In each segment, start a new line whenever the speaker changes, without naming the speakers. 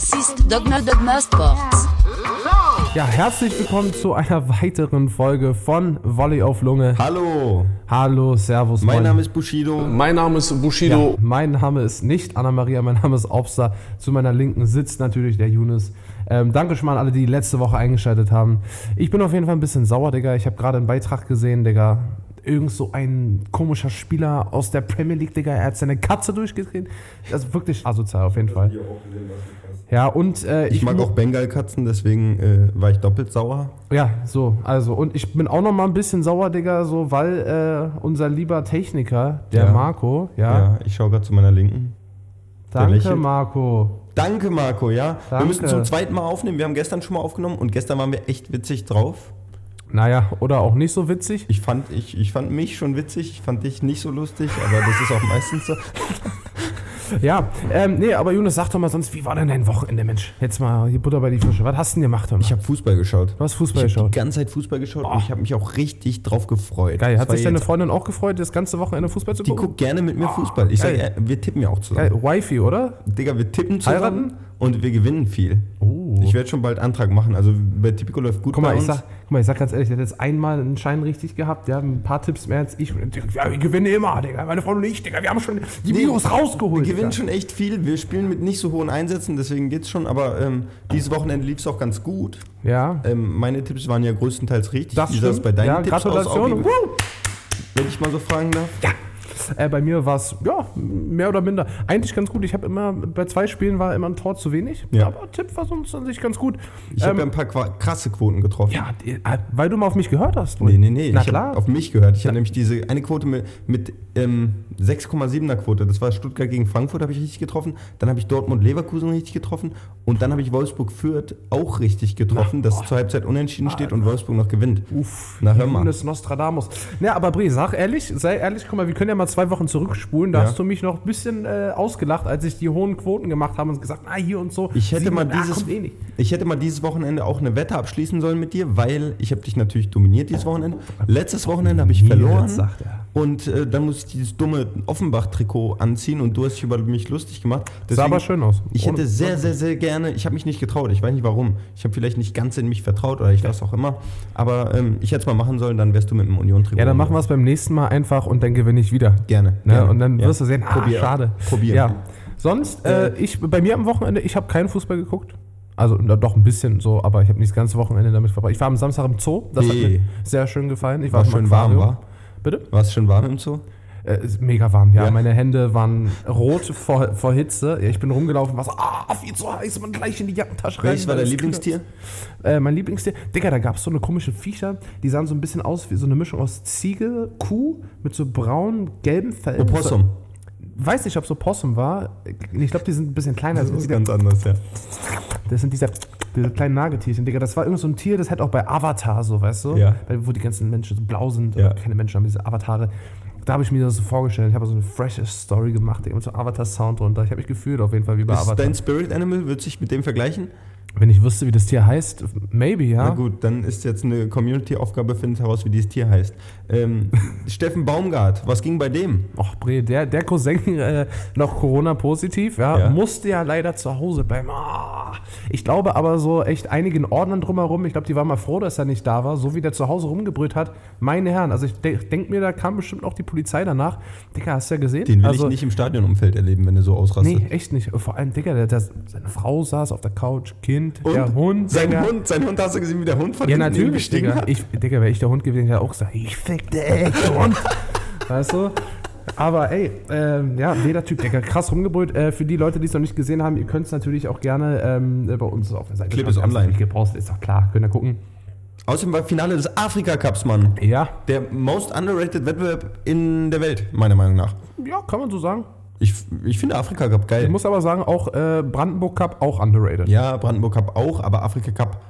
Das ist Dogma Dogma Sports.
Ja, herzlich willkommen zu einer weiteren Folge von Volley auf Lunge.
Hallo,
Hallo, Servus.
mein
moin.
Name ist Bushido.
Mein Name ist
ja,
Bushido.
mein Name ist nicht Anna-Maria, mein Name ist Obster. Zu meiner Linken sitzt natürlich der Younes. Ähm, danke schon mal an alle, die letzte Woche eingeschaltet haben. Ich bin auf jeden Fall ein bisschen sauer, Digga. Ich habe gerade einen Beitrag gesehen, Digga. Irgend so ein komischer Spieler aus der Premier League, Digga. Er hat seine Katze durchgedreht. Das ist wirklich asozial, auf jeden Fall. Ja, und äh,
Ich mag
mu-
auch Bengalkatzen, deswegen äh, war ich doppelt sauer.
Ja, so, also, und ich bin auch noch mal ein bisschen sauer, Digga, so, weil äh, unser lieber Techniker, der
Ja.
Marco, ja,
Ja, ich schaue gerade zu meiner Linken.
danke. Marco.
Danke, Marco, ja.
Danke.
Wir müssen zum zweiten Mal aufnehmen. Wir haben gestern schon mal aufgenommen und gestern waren wir echt witzig drauf.
Naja, oder auch nicht so witzig.
Ich fand, ich, ich fand mich schon witzig, ich fand dich nicht so lustig, aber das ist auch meistens so.
Ja, ähm, nee, aber Jonas, sag doch mal sonst, wie war denn dein Wochenende, Mensch? Jetzt mal hier Butter bei die Fische. Was hast du denn gemacht, mal?
Ich habe Fußball geschaut.
Du hast Fußball
ich habe die
geschaut.
ganze Zeit Fußball geschaut und ich habe mich auch richtig drauf gefreut.
Geil,
Das
hat sich deine Freundin auch gefreut, das ganze Wochenende Fußball zu
Die
gucken?
guckt gerne mit mir Fußball. Ich sage,
geil.
wir tippen ja auch zusammen.
Geil, Wifi, oder?
Digga, wir tippen zusammen
Heiraten?
und wir gewinnen viel.
Oh.
Ich werde schon bald Antrag machen. Also bei Tipico läuft gut
Guck mal,
bei
ich
uns.
sag, guck mal, ich sag ganz ehrlich, der hat jetzt einmal einen Schein richtig gehabt, der hat ein paar Tipps mehr als ich. Und Ja, ich gewinne immer, Digga. Meine Frau und ich, Digga, wir haben schon die
Nee,
Virus rausgeholt.
wir gewinnen schon echt viel. Wir spielen mit nicht so hohen Einsätzen, deswegen geht's schon. Aber ähm, dieses Wochenende lief es auch ganz gut.
Ja,
Ähm, meine Tipps waren ja größtenteils richtig.
das
Wie sah es bei deinen
ja,
Tipps
Gratulation.
aus,
Woo!
wenn ich mal so fragen darf?
Ja. Äh, bei mir war es, ja, mehr oder minder. Eigentlich ganz gut. Ich habe immer, bei zwei Spielen war immer ein Tor zu wenig.
Ja.
Aber Tipp war sonst an sich ganz gut.
Ich habe
Ähm,
ja ein paar krasse Quoten getroffen.
ja, äh, weil du mal auf mich gehört hast.
Nee, nee, nee.
Na
ich
klar.
habe auf mich gehört. Ich hatte nämlich diese eine Quote mit, mit ähm, 6,7er Quote. Das war Stuttgart gegen Frankfurt, habe ich richtig getroffen. Dann habe ich Dortmund-Leverkusen richtig getroffen. Und dann habe ich Wolfsburg-Fürth auch richtig getroffen, dass es zur Halbzeit unentschieden steht und Wolfsburg noch gewinnt.
Uff,
Na, hör mal.
Nostradamus. Ja, aber Bre, sag ehrlich, sei ehrlich, guck mal, wir können ja mal zwei Wochen zurückspulen. Da
Ja.
hast du mich noch ein bisschen äh, ausgelacht, als ich die hohen Quoten gemacht habe und gesagt, ah, hier und so.
Ich hätte,
Sieben-
mal
ah,
dieses,
eh nicht.
ich hätte mal dieses Wochenende auch eine Wette abschließen sollen mit dir, weil ich habe dich natürlich dominiert dieses Wochenende. Letztes Wochenende habe ich verloren.
sagt er.
Und äh, dann musste ich dieses dumme Offenbach-Trikot anziehen und du hast dich über mich lustig gemacht.
Sah aber schön aus.
Ich hätte sehr, sehr, sehr gerne, ich habe mich nicht getraut, ich weiß nicht warum. Ich habe vielleicht nicht ganz in mich vertraut oder ich weiß auch immer. Aber ähm, ich hätte es mal machen sollen, dann wärst du mit dem Union-Trikot.
Ja, dann machen wir es beim nächsten Mal einfach und dann gewinne ich wieder.
Gerne.
Ne?
gerne.
Und dann
Ja.
wirst du sehen, ah,
Probier.
schade.
Probier.
Ja. Sonst, äh, ich, bei mir am Wochenende, ich habe keinen Fußball geguckt. Also doch ein bisschen so, aber ich habe nicht das ganze Wochenende damit verbracht. Ich war am Samstag im Zoo, das hat
Nee.
mir sehr schön gefallen. Ich
War
im
schön warm, war?
Bitte?
War es schon warm im Zoo?
Äh, ist mega warm, ja.
Ja.
Meine Hände waren rot vor, vor Hitze. Ja, ich bin rumgelaufen, war so, ah, viel zu heiß, man gleich in die Jackentasche rein.
Welches war dein Lieblingstier?
Äh, mein Lieblingstier? Digga, da gab es so eine komische Viecher, die sahen so ein bisschen aus wie so eine Mischung aus Ziege, Kuh mit so braun, gelben Fell.
Opossum.
Weiß nicht, ob es Opossum war. Ich glaube, die sind ein bisschen kleiner.
Das
Das,
ist ganz anders, ja.
das sind diese, diese kleinen Nagetierchen, Digga. Das war irgend so ein Tier, das hätte auch bei Avatar so, weißt du?
Ja.
Weil, wo die ganzen Menschen so blau sind.
Ja.
Keine Menschen haben diese Avatare. Da habe ich mir das so vorgestellt. Ich habe so eine freshe Story gemacht, Digga, mit so Avatar-Sound drunter. Ich habe mich gefühlt auf jeden Fall wie bei
Ist
Avatar.
dein Spirit Animal, wird sich mit dem vergleichen?
Wenn ich wüsste, wie das Tier heißt, maybe, ja.
Na gut, dann ist jetzt eine Community-Aufgabe, findet heraus, wie dieses Tier heißt. Ähm, Steffen Baumgart, was ging bei dem?
Och, Bre, der, der Cousin äh, noch Corona-positiv, ja,
Ja.
musste ja leider zu Hause bleiben. Ich glaube aber so echt einigen Ordnern drumherum, ich glaube, die waren mal froh, dass er nicht da war, so wie der zu Hause rumgebrüllt hat. Meine Herren, also ich de denke mir, da kam bestimmt auch die Polizei danach. Digga, hast du ja gesehen?
Den will
also,
ich nicht im Stadionumfeld erleben, wenn er so ausrastet.
Nee, echt nicht. Vor allem, Digga, der, der, seine Frau saß auf der Couch, Kind,
Und
der Hund.
Sein
Digga.
Hund, sein Hund, hast du gesehen, wie der Hund von
Ja, natürlich, Digga.
hat?
Ich, Digga, wäre ich der Hund gewesen, hätte auch gesagt, ich fick dich, Hund. weißt du? Aber ey, ähm, ja, jeder Typ, Digga, krass rumgebrüllt. Äh, für die Leute, die es noch nicht gesehen haben, ihr könnt es natürlich auch gerne ähm, bei uns auf der Seite
Clip ist online.
gepostet, ist doch klar, könnt ihr gucken.
Außerdem war Finale des Afrika-Cups, Mann.
Ja,
Der most underrated Wettbewerb in der Welt, meiner Meinung nach.
ja, kann man so sagen.
Ich, ich finde Afrika-Cup geil.
Ich muss aber sagen, auch äh, Brandenburg Cup auch underrated.
ja, Brandenburg Cup auch, aber Afrika-Cup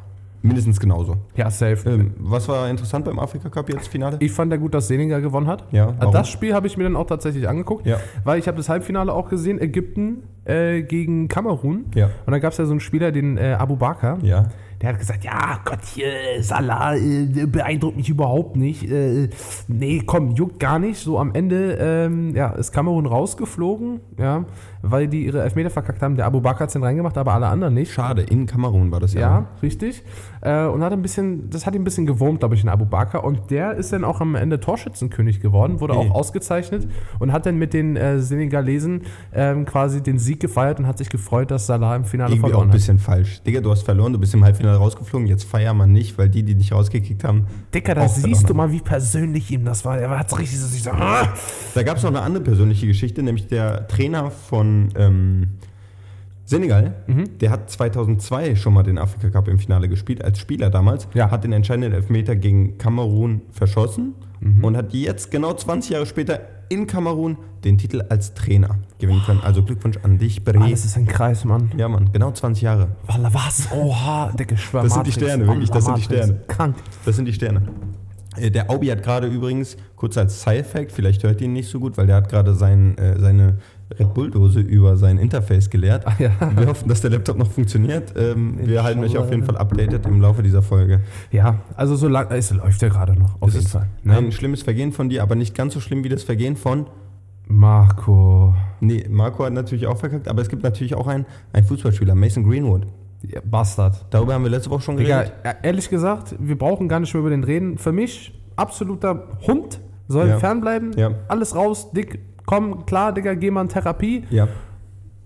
mindestens genauso.
Ja, safe.
Ähm, was war interessant beim Afrika-Cup jetzt, Finale?
Ich fand ja gut, dass Senegal gewonnen hat.
Ja,
Also
warum?
Das Spiel habe ich mir dann auch tatsächlich angeguckt,
Ja.
weil ich habe das Halbfinale auch gesehen. Ägypten äh, gegen Kamerun.
Ja.
Und da gab es ja so einen Spieler, den äh, Abu Bakr.
Ja.
Der hat gesagt, ja Gott, hier, Salah äh, beeindruckt mich überhaupt nicht. Äh, nee, komm, juckt gar nicht. So am Ende ähm, ja, ist Kamerun rausgeflogen, ja, weil die ihre Elfmeter verkackt haben. Der Abu Bakr hat den reingemacht, aber alle anderen nicht.
Schade, in Kamerun war das ja.
Ja, richtig. Äh, und hat ein bisschen, das hat ihn ein bisschen gewurmt, glaube ich, in Abu Bakr. Und der ist dann auch am Ende Torschützenkönig geworden, wurde
Okay.
auch ausgezeichnet und hat dann mit den äh, Senegalesen ähm, quasi den Sieg gefeiert und hat sich gefreut, dass Salah im Finale
Irgendwie auch
verloren
ein
hat.
bisschen falsch. Digga, du hast verloren, du bist im Halbfinale rausgeflogen, jetzt feier man nicht, weil die, die dich rausgekickt haben.
Dicker, da siehst du mal, wie persönlich ihm das war. Er hat richtig so so. "Ah!"
Da gab es noch eine andere persönliche Geschichte, nämlich der Trainer von ähm, Senegal,
Mhm.
der hat 2002 schon mal den Afrika Cup im Finale gespielt, als Spieler damals,
Ja.
hat den entscheidenden Elfmeter gegen Kamerun verschossen
Mhm.
und hat jetzt genau 20 Jahre später in Kamerun den Titel als Trainer gewinnen können. Also Glückwunsch an dich, Bre.
Alles ist ein Kreis, Mann.
Ja, Mann, genau 20 Jahre.
Walla, was? Oha, Dicke, ich schwör,
Das sind die. Sterne, wirklich, das sind die. Sterne.
Krank.
Das sind die Sterne. Äh, Der Aubi hat gerade übrigens, kurz als Side-Fact, vielleicht hört ihr ihn nicht so gut, weil der hat gerade sein, äh, seine Red Bull-Dose über sein Interface geleert.
Ah, ja.
Wir hoffen, dass der Laptop noch funktioniert. Ähm, wir halten euch auf jeden Fall updated im Laufe dieser Folge.
Ja, also so lang, es läuft ja gerade noch, auf
Es
jeden
ist
Fall.
ein
Ne?
schlimmes Vergehen von dir, aber nicht ganz so schlimm wie das Vergehen von.
Marco.
Nee, Marco hat natürlich auch verkackt, aber es gibt natürlich auch einen, einen Fußballspieler, Mason Greenwood.
Ja, Bastard.
Darüber haben wir letzte Woche schon
Digga,
geredet.
e- ehrlich gesagt, wir brauchen gar nicht mehr über den reden. Für mich, absoluter Hund, soll
Ja.
fernbleiben.
Ja.
Alles raus, dick, komm, klar, Digga, geh mal in Therapie
Ja.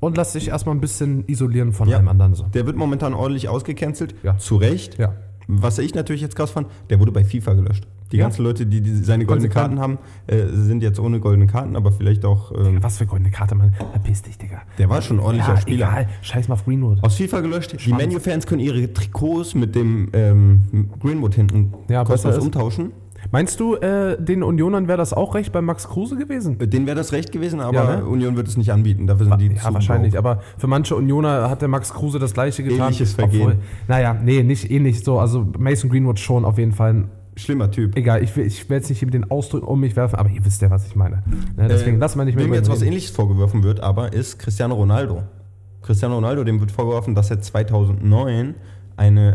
und lass dich erstmal ein bisschen isolieren von
Ja.
allem anderen. So.
Der wird momentan ordentlich ausgecancelt.
Ja.
Zu Recht.
Ja.
Was ich natürlich jetzt krass fand, der wurde bei FIFA gelöscht. Die
Ja.
ganzen Leute, die, die seine goldenen. Karten haben, äh, sind jetzt ohne goldene Karten, aber vielleicht auch. Ähm,
Was für goldene Karte, Mann. Verpiss dich, Digga.
der war schon ein ordentlicher
Ja,
Spieler.
egal. Scheiß mal auf Greenwood.
Aus FIFA gelöscht. Die
Schwanz.
Menu-Fans können ihre Trikots mit dem ähm, Greenwood hinten
Ja,
kostenlos umtauschen.
Meinst du, äh, den Unionern wäre das auch recht bei Max Kruse gewesen?
Äh, Denen wäre das recht gewesen, aber
Ja, ne?
Union wird es nicht anbieten. Dafür sind die
Ja,
zu
wahrscheinlich. Aber für manche Unioner hat der Max Kruse das gleiche getan.
Ähnliches Vergehen.
naja, nee, nicht ähnlich so. Also Mason Greenwood schon auf jeden Fall. ein-
Schlimmer Typ.
Egal, ich, will- ich werde jetzt nicht hier mit den Ausdrücken um mich werfen, aber ihr wisst ja, was ich meine. Ne, deswegen
Äh,
lassen wir nicht mehr
Wem jetzt
ihn
was
reden.
ähnliches vorgeworfen wird, aber ist Cristiano Ronaldo. Cristiano Ronaldo, dem wird vorgeworfen, dass er 2009 eine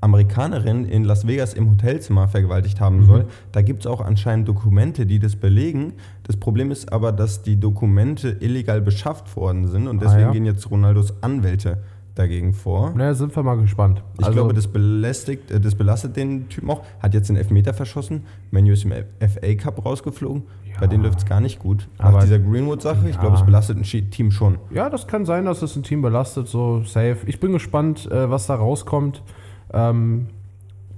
Amerikanerin in Las Vegas im Hotelzimmer vergewaltigt
Mhm.
haben soll. Da gibt es auch anscheinend Dokumente, die das belegen. Das Problem ist aber, dass die Dokumente illegal beschafft worden sind und
Ah,
deswegen
ja?
gehen jetzt Ronaldos Anwälte dagegen vor.
Naja, sind wir mal gespannt.
Ich
Also,
glaube, das belästigt, äh, das belastet den Typen auch. Hat jetzt den Elfmeter verschossen. Menu ist im FA Cup rausgeflogen.
Ja.
Bei denen läuft es gar nicht gut.
Aber-
Nach dieser Greenwood-Sache, ich
Ja.
glaube, es belastet ein Team schon.
Ja, das kann sein, dass es ein Team belastet, so safe. Ich bin gespannt, äh, was da rauskommt. Ähm,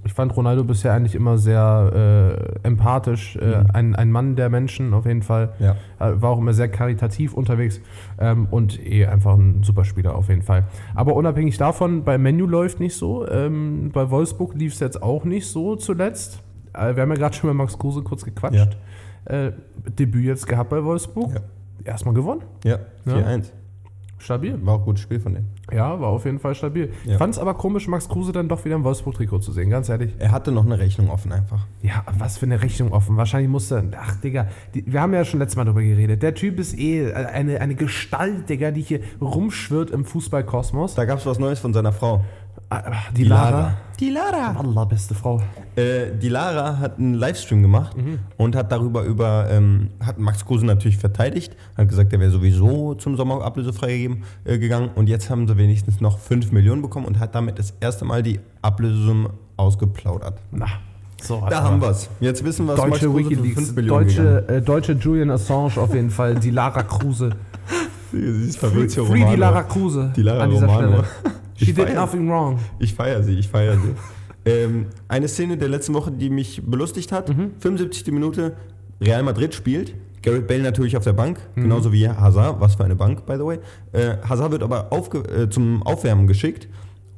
ich fand Ronaldo bisher eigentlich immer sehr äh, empathisch. Äh, ein, ein Mann der Menschen auf jeden Fall.
Ja.
Äh, war auch immer sehr karitativ unterwegs ähm, und eh einfach ein super Spieler auf jeden Fall. Aber unabhängig davon, bei Menu läuft nicht so. Ähm, bei Wolfsburg lief es jetzt auch nicht so zuletzt. Äh, wir haben ja gerade schon mit Max Kruse kurz gequatscht. Äh, Debüt jetzt gehabt bei Wolfsburg.
Ja.
Erstmal gewonnen.
Ja,
Ja.
4-1.
Stabil.
War auch ein gutes Spiel von denen.
Ja, war auf jeden Fall stabil.
Ja.
Ich fand es aber komisch, Max Kruse dann doch wieder im Wolfsburg-Trikot zu sehen, ganz ehrlich.
Er hatte noch eine Rechnung offen einfach.
Ja, was für eine Rechnung offen. Wahrscheinlich musste. Ach, Digga, die, wir haben ja schon letztes Mal drüber geredet. Der Typ ist eh eine, eine Gestalt, Digga, die hier rumschwirrt im Fußballkosmos.
Da gab es was Neues von seiner Frau.
Ah, Die, Lara.
Die Lara.
Allah, beste Frau.
Äh, die Lara hat einen Livestream gemacht und hat darüber über, ähm, hat Max Kruse natürlich verteidigt, hat gesagt, er wäre sowieso zum Sommer ablösefrei gegeben, äh, gegangen und jetzt haben sie wenigstens noch 5 Millionen bekommen und hat damit das erste Mal die Ablösesumme ausgeplaudert.
Na, so
Da haben wir es. Jetzt wissen wir, was Max
Deutsche
Kruse für 5
Wikileaks, deutsche, äh, deutsche Julian Assange auf jeden Fall, die Lara Kruse.
Sie ist
Free,
Fabrizio
free die. Lara Kruse
Die Lara
an dieser
Romano.
Stelle. She
Ich
did nothing wrong.
Ich feiere sie, ich feiere sie. ähm, eine Szene der letzten Woche, die mich belustigt hat. 75. Minute, Real Madrid spielt. Garrett Bale natürlich auf der Bank, genauso wie Hazard. Was für eine Bank, by the way. Äh, Hazard wird aber aufge äh, zum Aufwärmen geschickt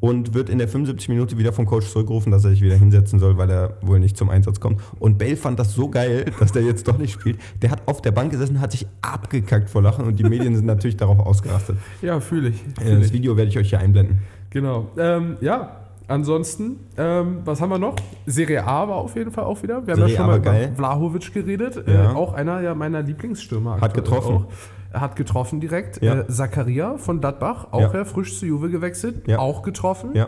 und wird in der 75 Minute wieder vom Coach zurückgerufen, dass er sich wieder hinsetzen soll, weil er wohl nicht zum Einsatz kommt. Und Bale fand das so geil, dass der jetzt doch nicht spielt. Der hat auf der Bank gesessen, hat sich abgekackt vor Lachen und die Medien sind natürlich darauf ausgerastet.
Ja, fühle ich.
Äh,
Fühl
das. Video werde ich euch hier einblenden.
Genau. Ähm, ja, ansonsten, ähm, was haben wir noch? Serie A war auf jeden Fall auch wieder. Wir haben
Serie
ja schon mal
war
über
geil.
Vlahovic geredet.
Ja.
Äh, auch einer ja, meiner Lieblingsstürmer.
Hat getroffen.
Auch. hat getroffen direkt.
Ja.
Äh, Zakaria von Gladbach, auch
Ja.
frisch zu Juve gewechselt, auch getroffen.
Ja.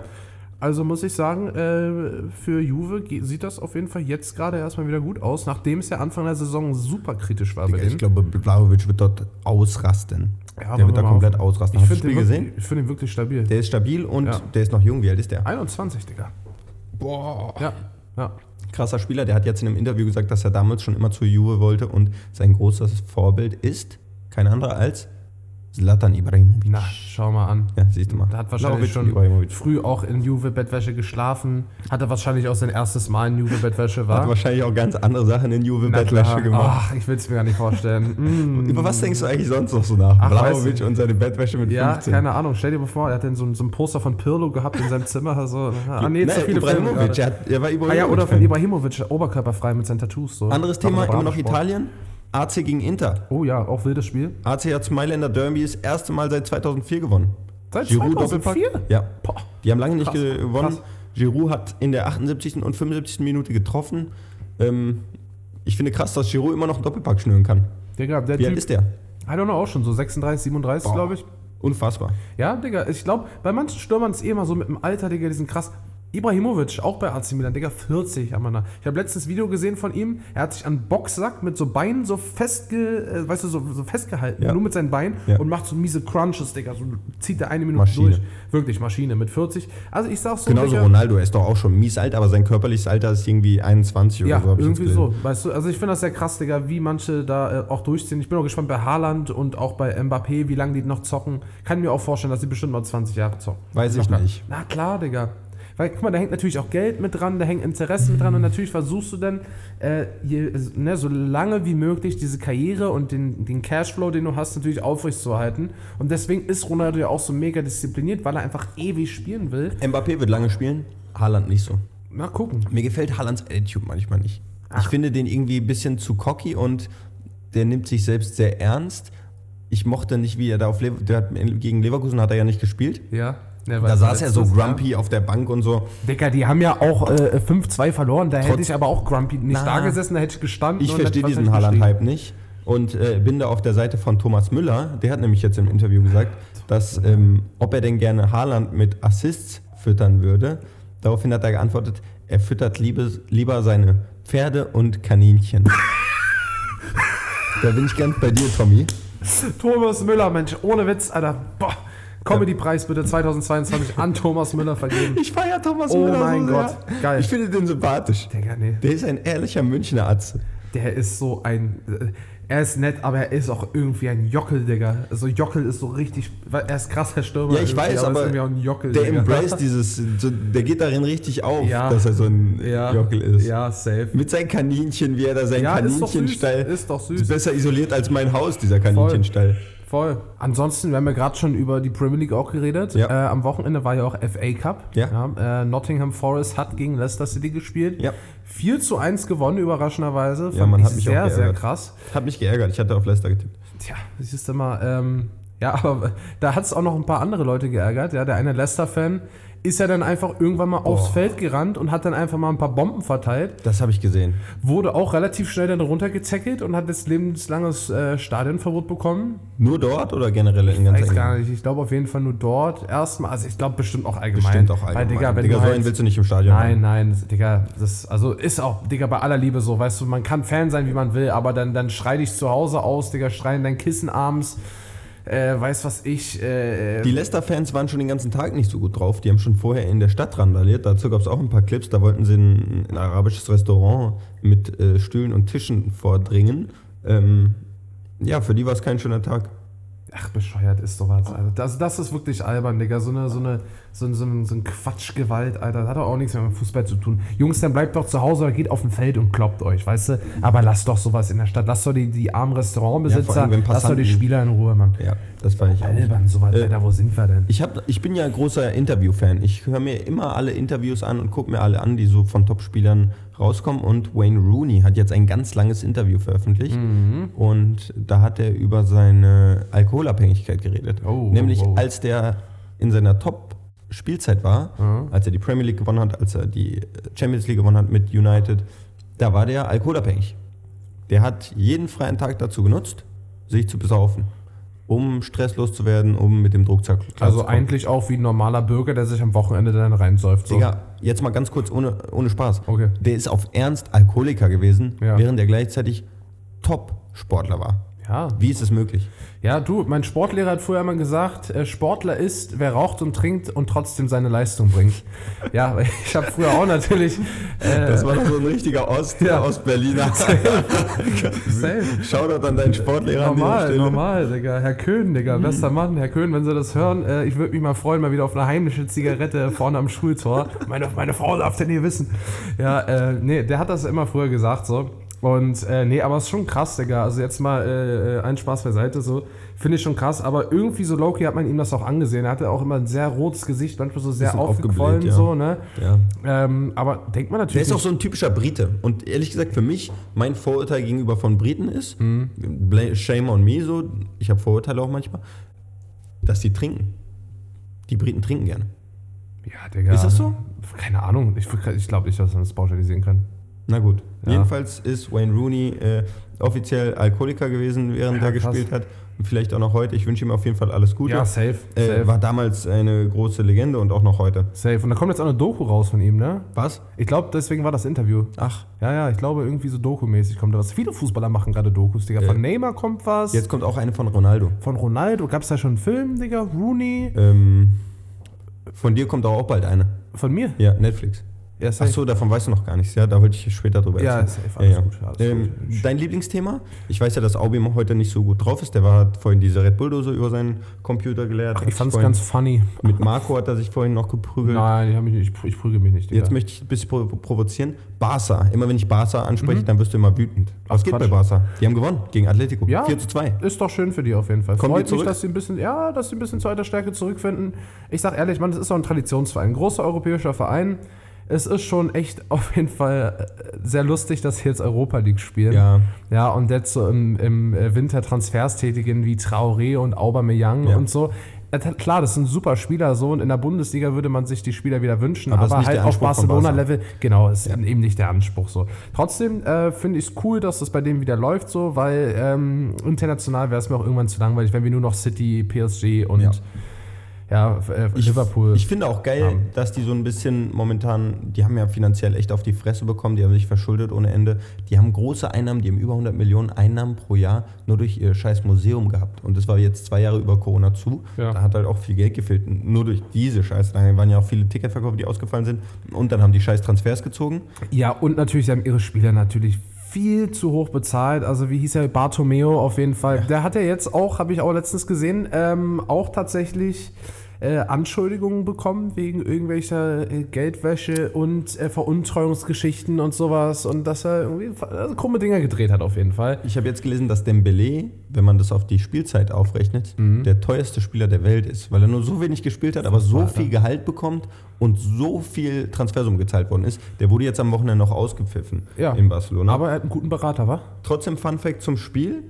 Also muss ich sagen, äh, für Juve sieht das auf jeden Fall jetzt gerade erstmal wieder gut aus, nachdem es ja Anfang der Saison super kritisch war bei
Ich glaube, Vlahovic wird dort ausrasten.
Ja,
der wird
wir
da komplett
auf-
ausrasten.
Ich
Hast du das
finde
Spiel
den,
gesehen?
wirklich- ich find den wirklich stabil.
Der ist stabil und
Ja.
der ist noch jung. Wie alt ist der?
21, Digga.
Boah.
Ja, ja.
Krasser Spieler. Der hat jetzt in einem Interview gesagt, dass er damals schon immer zur Juve wollte und sein großes Vorbild ist kein anderer als Zlatan Ibrahimovic.
Na, schau mal an.
Ja, siehst du mal.
Da hat wahrscheinlich schon früh auch in Juve-Bettwäsche geschlafen. Hatte wahrscheinlich auch sein erstes Mal in Juve-Bettwäsche war.
Hat wahrscheinlich auch ganz andere Sachen in Juve-Bettwäsche gemacht.
Ach, ich will es mir gar nicht vorstellen. Mm.
Über was denkst du eigentlich sonst noch so nach?
Ach,
und seine Bettwäsche mit
Ja,
15.
keine Ahnung. Stell dir mal vor, er hat dann so, ein- so ein Poster von Pirlo gehabt in seinem Zimmer. Also, ah, nee, zu
Nein,
viele
Ibrahimovic. Er, hat, er war
Ah
Ibrahimovic.
ja, oder von. Ibrahimovic, oberkörperfrei mit seinen Tattoos. So.
Anderes Thema, immer noch
Sport.
Italien. AC gegen Inter.
Oh ja, auch wildes Spiel.
AC hat Mailänder Derby das erste Mal seit 2004 gewonnen.
Seit
Giroud
2004?
Doppelpack. Ja.
Boah.
Die haben lange nicht
Krass,
gewonnen.
krass.
Giroud hat in der 78. und 75. Minute getroffen. Ähm, ich finde krass, dass Giroud immer noch einen Doppelpack schnüren kann.
Digga, der
Wie alt ist der?
I don't know, auch schon so 36, 37,
Boah.
glaube ich.
Unfassbar.
Ja, Digga, ich glaube, bei manchen Stürmern ist eh immer so mit dem Alter, Digga, die sind krass. Ibrahimovic, auch bei AC Milan, Digga, 40 haben wir da. Ich habe letztens Video gesehen von ihm, er hat sich an Boxsack mit so Beinen so festge, äh, weißt du, so, so festgehalten,
Ja.
nur mit seinen Beinen
Ja.
und macht so miese Crunches, Digga, so zieht er eine Minute
Maschine.
durch. Wirklich, Maschine mit 40. Also ich sag so,
Genauso
Digga,
Ronaldo, er ist doch auch schon mies alt, aber sein körperliches Alter ist irgendwie 21 oder
Ja,
so. ich jetzt
irgendwie so. Weißt du, also ich finde das sehr krass, Digga, wie manche da äh, auch durchziehen. Ich bin auch gespannt bei Haaland und auch bei Mbappé, wie lange die noch zocken. Kann mir auch vorstellen, dass die bestimmt mal 20 Jahre zocken.
Weiß ich nicht.
Na klar, Digga. Weil, guck mal, da hängt natürlich auch Geld mit dran, da hängen Interessen mit dran und natürlich versuchst du dann, äh, je, ne, so lange wie möglich diese Karriere und den, den Cashflow, den du hast, natürlich aufrechtzuerhalten. Und deswegen ist Ronaldo ja auch so mega diszipliniert, weil er einfach ewig spielen will.
Mbappé wird lange spielen, Haaland nicht so.
Na, gucken.
Mir gefällt Haalands Attitude manchmal nicht. Ich finde den irgendwie ein bisschen zu cocky und der nimmt sich selbst sehr ernst. Ich mochte nicht, wie er da auf Lever der hat, gegen Leverkusen hat er ja nicht gespielt.
Ja. Ja,
Da saß er so
letztes, ja.
grumpy auf der Bank und so.
Digga, die haben ja auch äh, 5-2 verloren. Da hätte
Trotz-
ich aber auch Grumpy nicht
Na.
da gesessen, da hätte ich gestanden.
Ich
hätte
verstehe diesen Haaland-Hype nicht und äh, bin da auf der Seite von Thomas Müller. Der hat nämlich jetzt im Interview gesagt, dass ähm, ob er denn gerne Haaland mit Assists füttern würde. Daraufhin hat er geantwortet, er füttert liebes, lieber seine Pferde und Kaninchen. da bin ich ganz bei dir, Tommy.
Thomas Müller, Mensch, ohne Witz, Alter. Boah. Comedy-Preis bitte 2022 an Thomas Müller vergeben.
Ich feiere Thomas
Oh
Müller
mein
so
Gott,
sehr.
geil.
Ich finde den sympathisch.
Digga, nee.
Der ist ein ehrlicher Münchner Atze.
Der ist so ein. äh, Er ist nett, aber er ist auch irgendwie ein Jockel, Digga. Also Jockel ist so richtig. Er ist krass, Herr Stürmer.
Ja, ich
irgendwie,
weiß,
er
aber
ist irgendwie auch ein Jockel,
der
Digga.
embrace dieses, so, der geht darin richtig auf,
Ja.
dass er so ein
ja,
Jockel ist.
Ja, safe.
Mit seinen Kaninchen, wie er da sein
Ja, ist doch süß.
Kaninchenstall.
Ist doch süß.
Ist besser isoliert als mein Haus, dieser Kaninchenstall.
Voll. Ansonsten, wir haben ja gerade schon über die Premier League auch geredet.
Ja.
Äh, am Wochenende war ja auch FA Cup.
Ja.
äh, Nottingham Forest hat gegen Leicester City gespielt.
Ja.
4 zu 1 gewonnen, überraschenderweise.
Ja, man
ich
hat mich
sehr, sehr krass.
Hat mich geärgert, ich hatte auf Leicester getippt.
Tja, das ist immer, ähm, ja, aber da hat es auch noch ein paar andere Leute geärgert. Ja, der eine Leicester-Fan ist ja dann einfach irgendwann mal aufs
Boah.
Feld gerannt und hat dann einfach mal ein paar Bomben verteilt.
Das habe ich gesehen.
Wurde auch relativ schnell dann runtergezeckelt und hat jetzt lebenslanges äh, Stadionverbot bekommen.
Nur dort oder generell in ganz
Weiß gar nicht. Ich glaube auf jeden Fall nur dort erstmal. Also ich glaube bestimmt auch allgemein.
Bestimmt auch allgemein.
Weil, Digga, wenn
Digga,
du
so
halt,
einen willst du nicht im Stadion
Nein,
haben.
nein, das, Digga, das also ist auch, Digga, bei aller Liebe so, weißt du, man kann Fan sein, wie man will, aber dann, dann schrei dich zu Hause aus, Digga, schrei in dein Kissen abends, äh, weiß was ich, äh,
Die Leicester-Fans waren schon den ganzen Tag nicht so gut drauf. Die haben schon vorher in der Stadt randaliert. Dazu gab es auch ein paar Clips. Da wollten sie in ein arabisches Restaurant mit äh, Stühlen und Tischen vordringen. Ähm, ja, für die war es kein schöner Tag.
Ach, bescheuert ist sowas, Alter. Das, das ist wirklich albern, Digga, so eine, so eine, so ein, so ein, so ein Quatschgewalt, Alter, das hat doch auch nichts mehr mit Fußball zu tun. Jungs, dann bleibt doch zu Hause oder geht auf ein Feld und kloppt euch, weißt du, aber lasst doch sowas in der Stadt, lasst doch die, die armen
Ja,
Restaurantbesitzer,
wenn
lasst doch die Spieler in Ruhe, Mann.
Ja, das war ich auch.
Albern, sowas,
Äh,
Alter, wo sind wir denn?
Ich, hab, ich bin ja ein großer Interview-Fan. Ich höre mir immer alle Interviews an und gucke mir alle an, die so von Top-Spielern rauskommen. Und Wayne Rooney hat jetzt ein ganz langes Interview veröffentlicht.
Mhm.
Und da hat er über seine Alkoholabhängigkeit geredet.
Oh,
Nämlich
oh.
als der in seiner Top-Spielzeit war,
Mhm.
als er die Premier League gewonnen hat, als er die Champions League gewonnen hat mit United, da war der alkoholabhängig. Der hat jeden freien Tag dazu genutzt, sich zu besaufen. Um Stress loszuwerden, um mit dem Druck zu
Also eigentlich auch wie ein normaler Bürger, der sich am Wochenende dann reinsäuft. So.
Digga, jetzt mal ganz kurz ohne, ohne Spaß.
Okay.
Der ist auf Ernst Alkoholiker gewesen,
Ja.
während er gleichzeitig Top-Sportler war.
Ja.
Wie ist es möglich?
ja, du, mein Sportlehrer hat früher immer gesagt, äh, Sportler ist, wer raucht und trinkt und trotzdem seine Leistung bringt. ja, ich habe früher auch natürlich... Äh,
Das war doch so ein richtiger Ost,
Ja.
Ostberliner.
safe.
Shoutout an deinen Sportlehrer.
Normal, normal, Digga. Herr Köhn, Digga, bester Mann. Herr Köhn, wenn Sie das hören, äh, ich würde mich mal freuen, mal wieder auf eine heimliche Zigarette vorne am Schultor. Meine, meine Frau darf denn nie wissen. Ja, äh, nee, der hat das immer früher gesagt, so. Und äh, nee, aber es ist schon krass, Digga. Also jetzt mal äh, äh, ein Spaß beiseite, so. Finde ich schon krass, aber irgendwie so Loki hat man ihm das auch angesehen. Er hatte auch immer ein sehr rotes Gesicht, manchmal so sehr aufgequollen,
ja.
so, ne?
Ja.
Ähm, aber denkt man
Der
natürlich.
ist auch so ein typischer Brite. Und ehrlich gesagt, für mich, mein Vorurteil gegenüber von Briten ist,
Mhm.
shame on me so, ich habe Vorurteile auch manchmal, dass die trinken. Die Briten trinken gerne.
ja, Digga.
Ist das so?
Keine Ahnung. Ich, ich glaube nicht, dass man das pauschalisieren kann.
Na gut.
Ja.
Jedenfalls ist Wayne Rooney äh, offiziell Alkoholiker gewesen, während
Ja,
er
krass.
gespielt hat. Und vielleicht auch noch heute. Ich wünsche ihm auf jeden Fall alles Gute.
Ja, safe.
äh,
safe.
war damals eine große Legende und auch noch heute.
Safe. Und da kommt jetzt auch eine Doku raus von ihm, ne?
Was?
Ich glaube, deswegen war das Interview.
Ach,
Ja, ja, ich glaube, irgendwie so Doku-mäßig kommt da was. Viele Fußballer machen gerade Dokus, Digga. Von Neymar kommt was.
jetzt kommt auch eine von Ronaldo.
Von Ronaldo gab es da schon einen Film, Digga. Rooney.
Ähm, von dir kommt auch bald eine.
Von mir.
Ja, Netflix.
Ja,
Ach so, davon weißt du noch gar nichts. Ja, da wollte ich später drüber
Ja,
erzählen.
safe, alles gut, alles
ähm,
gut.
Dein Lieblingsthema? Ich weiß ja, dass Aubim heute nicht so gut drauf ist. Der war, hat vorhin diese Red Bull-Dose über seinen Computer geleert. Hat
Ich fand es ganz funny.
Mit Marco hat er sich vorhin noch geprügelt.
Nein, ich, hab mich nicht, ich, ich prüge mich nicht, Digga.
Jetzt möchte ich ein bisschen pro provozieren. Barca. Immer wenn ich Barca anspreche, dann wirst du immer wütend. Was
Ach,
geht
Quatsch.
bei Barca? Die haben gewonnen gegen Atletico.
Ja.
4 zu 2.
Ist doch schön für die auf jeden Fall.
Die
Freut mich, dass sie ein bisschen, ja, dass sie ein bisschen zu alter Stärke zurückfinden. Ich sag ehrlich, man, das ist auch ein Traditionsverein, ein großer europäischer Verein. Es ist schon echt auf jeden Fall äh, sehr lustig, dass sie jetzt Europa League spielen.
Ja.
Ja, und jetzt so im, im äh, Winter Transfers tätigen wie Traoré und Aubameyang
Ja.
und so. Ja, Klar, das sind super Spieler so und in der Bundesliga würde man sich die Spieler wieder wünschen,
Aber
aber, halt auf Barcelona-Level, genau, ist eben nicht der Anspruch so. Trotzdem äh, finde ich es cool, dass das bei dem wieder läuft so, weil ähm, international wäre es mir auch irgendwann zu langweilig, wenn wir nur noch City, PSG und
Ja.
Ja, äh, Liverpool.
Ich finde auch geil,
haben.
dass die so ein bisschen momentan, die haben ja finanziell echt auf die Fresse bekommen, die haben sich verschuldet ohne Ende. Die haben große Einnahmen, die haben über 100 Millionen Einnahmen pro Jahr nur durch ihr scheiß Museum gehabt. Und das war jetzt zwei Jahre über Corona zu.
Ja.
Da hat halt auch viel Geld gefehlt, nur durch diese Scheiße. Da waren ja auch viele Ticketverkäufe, die ausgefallen sind. Und dann haben die scheiß Transfers gezogen.
Ja, und natürlich, sie haben ihre Spieler natürlich viel zu hoch bezahlt. Also wie hieß er? Bartomeo auf jeden Fall. Der hat ja jetzt auch, habe ich auch letztens gesehen, ähm, auch tatsächlich äh, Anschuldigungen bekommen wegen irgendwelcher äh, Geldwäsche und äh, Veruntreuungsgeschichten und sowas. Und dass er irgendwie also, krumme Dinger gedreht hat auf jeden Fall.
Ich habe jetzt gelesen, dass Dembele, wenn man das auf die Spielzeit aufrechnet,
Mhm.
der teuerste Spieler der Welt ist, weil er nur so wenig gespielt hat, aber so viel Gehalt bekommt und so viel Transfersum gezahlt worden ist. Der wurde jetzt am Wochenende noch ausgepfiffen
Ja.
in Barcelona.
Aber er hat einen guten Berater, wa?
Trotzdem Fun Fact zum Spiel.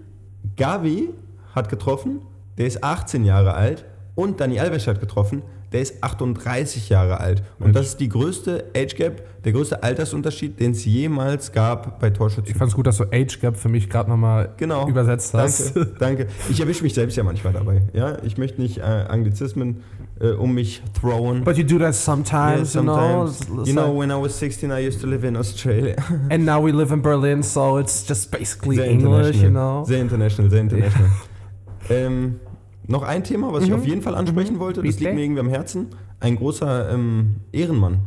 Gavi hat getroffen, der ist 18 Jahre alt und Dani Alves hat getroffen, der ist 38 Jahre alt. Und das ist die größte Age Gap, der größte Altersunterschied, den es jemals gab bei Torschützen.
Ich fand es gut, dass du Age Gap für mich gerade nochmal
Genau.
übersetzt hast.
Danke, danke. Ich erwische mich selbst ja manchmal dabei. Ja, ich möchte nicht äh, Anglizismen äh, um mich throwen.
But you do that sometimes,
Yeah,
you know.
sometimes. You know, when I was 16, I used to live in Australia.
And now we live in Berlin, so it's just basically
Sehr
English, you know.
Sehr international, sehr international. ähm, noch ein Thema, was ich
Mhm.
auf jeden Fall ansprechen
Mhm.
wollte, das
Bitte.
liegt mir irgendwie am Herzen. Ein großer ähm, Ehrenmann.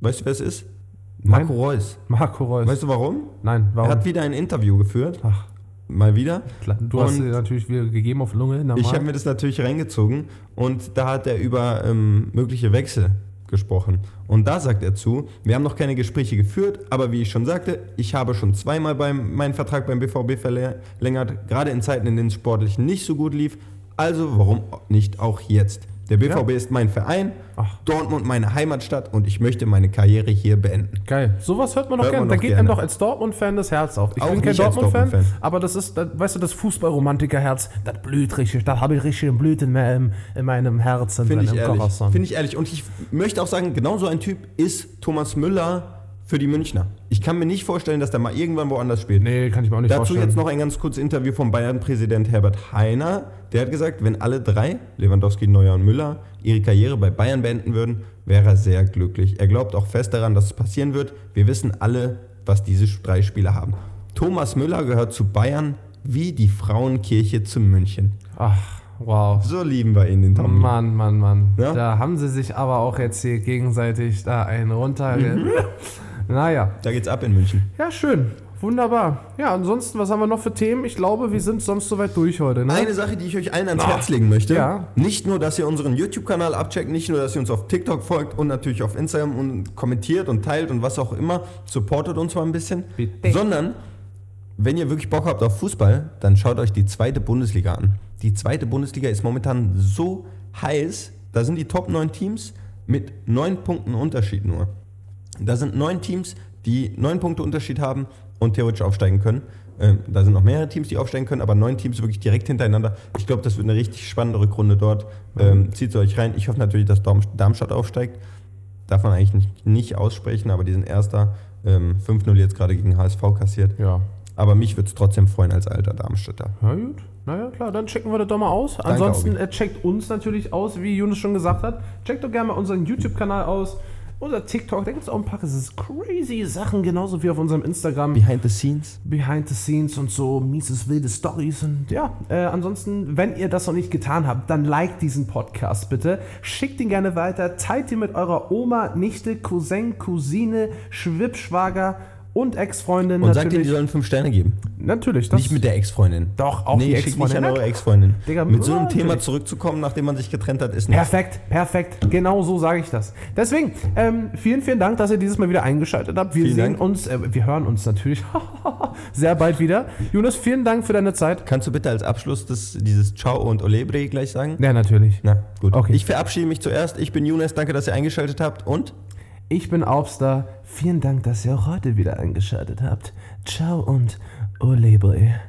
Weißt du, wer es ist?
Nein.
Marco Reus.
Marco Reus.
Weißt du warum?
Nein, warum?
Er hat wieder ein Interview geführt.
Ach,
Mal wieder.
klar. Du hast
Und-
dir natürlich wieder gegeben auf Lunge, normal.
Ich habe mir das natürlich reingezogen und da hat er über ähm, mögliche Wechsel gesprochen. Und da sagt er zu, wir haben noch keine Gespräche geführt, aber wie ich schon sagte, ich habe schon zweimal beim, meinen Vertrag beim BVB verlängert, gerade in Zeiten, in denen es sportlich nicht so gut lief. Also warum nicht auch jetzt? Der BVB
Ja.
ist mein Verein,
Ach.
Dortmund meine Heimatstadt und ich möchte meine Karriere hier beenden.
Geil. Sowas hört man doch
Hört
gerne.
man
Da geht
gerne.
einem doch als Dortmund-Fan das Herz auf. Ich
Auch
bin kein Dortmund-Fan,
Dortmund-Fan.
aber das ist, das, weißt du, das Fußballromantiker-Herz, das blüht richtig. Da habe ich richtig ein Blut in meinem, in meinem Herzen,
Finde ich ehrlich. Finde ich ehrlich. Und ich möchte auch sagen, genau so ein Typ ist Thomas Müller für die Münchner. Ich kann mir nicht vorstellen, dass der mal irgendwann woanders spielt.
Nee, kann ich mir auch nicht
Dazu
vorstellen.
jetzt noch ein ganz kurzes Interview vom Bayern-Präsident Herbert Heiner. Der hat gesagt, wenn alle drei, Lewandowski, Neuer und Müller, ihre Karriere bei Bayern beenden würden, wäre er sehr glücklich. Er glaubt auch fest daran, dass es passieren wird. Wir wissen alle, was diese drei Spieler haben. Thomas Müller gehört zu Bayern wie die Frauenkirche zu München.
Ach, wow.
So lieben wir ihn, den Tommy.
Mann, Mann, Mann.
Ja?
Da haben sie sich aber auch jetzt hier gegenseitig da einen runter. Naja.
Da geht's ab in München.
Ja, schön. Wunderbar. Ja, ansonsten, was haben wir noch für Themen? Ich glaube, wir sind sonst soweit durch heute. Ne?
Eine Sache, die ich euch allen ans Herz legen möchte.
Ja.
Nicht nur, dass ihr unseren YouTube-Kanal abcheckt, nicht nur, dass ihr uns auf TikTok folgt und natürlich auf Instagram und kommentiert und teilt und was auch immer, supportet uns mal ein bisschen.
Bitte.
Sondern, wenn ihr wirklich Bock habt auf Fußball, dann schaut euch die zweite Bundesliga an. Die zweite Bundesliga ist momentan so heiß, da sind die Top 9 Teams mit 9 Punkten Unterschied nur. Da sind neun Teams, die neun Punkte Unterschied haben und theoretisch aufsteigen können. Ähm, da sind noch mehrere Teams, die aufsteigen können, aber neun Teams wirklich direkt hintereinander. Ich glaube, das wird eine richtig spannende Rückrunde dort. Ähm, Zieht euch rein. Ich hoffe natürlich, dass Darm- Darmstadt aufsteigt. Darf man eigentlich nicht, nicht aussprechen, aber die sind Erster. Ähm, 5-0 jetzt gerade gegen HSV kassiert.
Ja.
Aber mich würde es trotzdem freuen als alter Darmstädter.
Na gut. Naja, klar, dann checken wir das doch mal aus. Ansonsten
Aubi.
äh, checkt uns natürlich aus, wie Jonas schon gesagt hat. Checkt doch gerne mal unseren YouTube-Kanal aus. Unser TikTok, da gibt es auch ein paar crazy Sachen, genauso wie auf unserem Instagram.
Behind the scenes.
Behind the Scenes und so mieses wilde Stories und ja, äh, ansonsten, wenn ihr das noch nicht getan habt, dann liked diesen Podcast bitte, schickt ihn gerne weiter, teilt ihn mit eurer Oma, Nichte, Cousin, Cousine, Schwippschwager und Ex-Freundin
Und sagt ihnen, die sollen fünf Sterne geben.
natürlich, das
Nicht mit der Ex-Freundin.
Doch, auch die
nee, schickt nicht
Ex-Freundin.
an eure Ex-Freundin. Mit so einem Thema
natürlich.
zurückzukommen, nachdem man sich getrennt hat, ist nicht.
Perfekt, perfekt. Genau so sage ich das. Deswegen, ähm, vielen, vielen Dank, dass ihr dieses Mal wieder eingeschaltet habt. Wir
Vielen
sehen
Dank.
uns, äh, wir hören uns natürlich sehr bald wieder. Jonas, vielen Dank für deine Zeit.
Kannst du bitte als Abschluss das, dieses Ciao und Olebre gleich sagen?
Ja, natürlich.
Na, gut.
Okay.
Ich verabschiede mich zuerst. Ich bin Younes. Danke, dass ihr eingeschaltet habt. Und
Ich bin Obster. Vielen Dank, dass ihr auch heute wieder eingeschaltet habt. Ciao und Olebre.